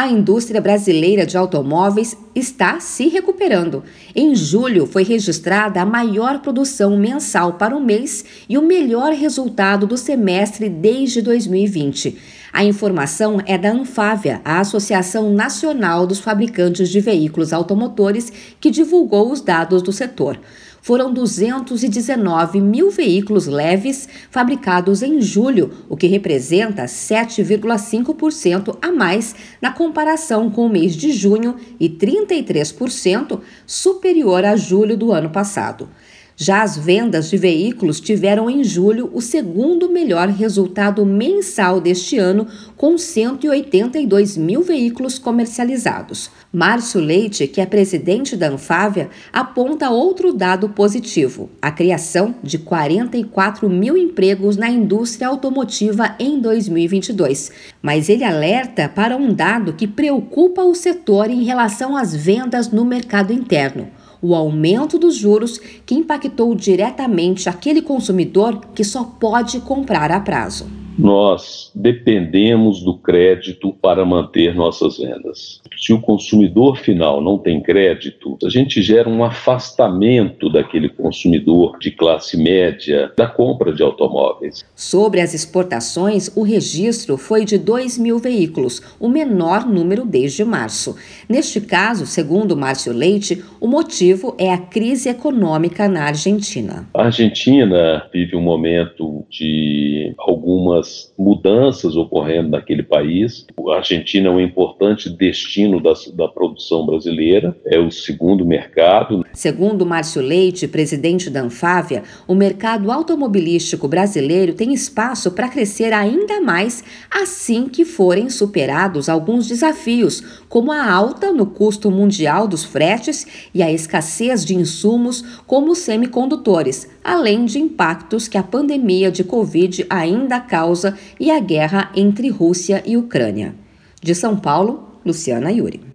A indústria brasileira de automóveis está se recuperando. Em julho foi registrada a maior produção mensal para o mês e o melhor resultado do semestre desde 2020. A informação é da Anfávia, a Associação Nacional dos Fabricantes de Veículos Automotores, que divulgou os dados do setor foram 219 mil veículos leves fabricados em julho, o que representa 7,5% a mais na comparação com o mês de junho e 33% superior a julho do ano passado. Já as vendas de veículos tiveram em julho o segundo melhor resultado mensal deste ano, com 182 mil veículos comercializados. Márcio Leite, que é presidente da Anfávia, aponta outro dado positivo: a criação de 44 mil empregos na indústria automotiva em 2022. Mas ele alerta para um dado que preocupa o setor em relação às vendas no mercado interno o aumento dos juros que impactou diretamente aquele consumidor que só pode comprar a prazo nós dependemos do crédito para manter nossas vendas. Se o consumidor final não tem crédito, a gente gera um afastamento daquele consumidor de classe média da compra de automóveis. Sobre as exportações, o registro foi de 2 mil veículos, o menor número desde março. Neste caso, segundo Márcio Leite, o motivo é a crise econômica na Argentina. A Argentina vive um momento de algumas mudanças ocorrendo naquele país. A Argentina é um importante destino da, da produção brasileira, é o segundo mercado. Segundo Márcio Leite, presidente da Anfávia, o mercado automobilístico brasileiro tem espaço para crescer ainda mais assim que forem superados alguns desafios, como a alta no custo mundial dos fretes e a escassez de insumos como semicondutores, além de impactos que a pandemia de Covid ainda causa e a guerra entre Rússia e Ucrânia. De São Paulo, Luciana Yuri.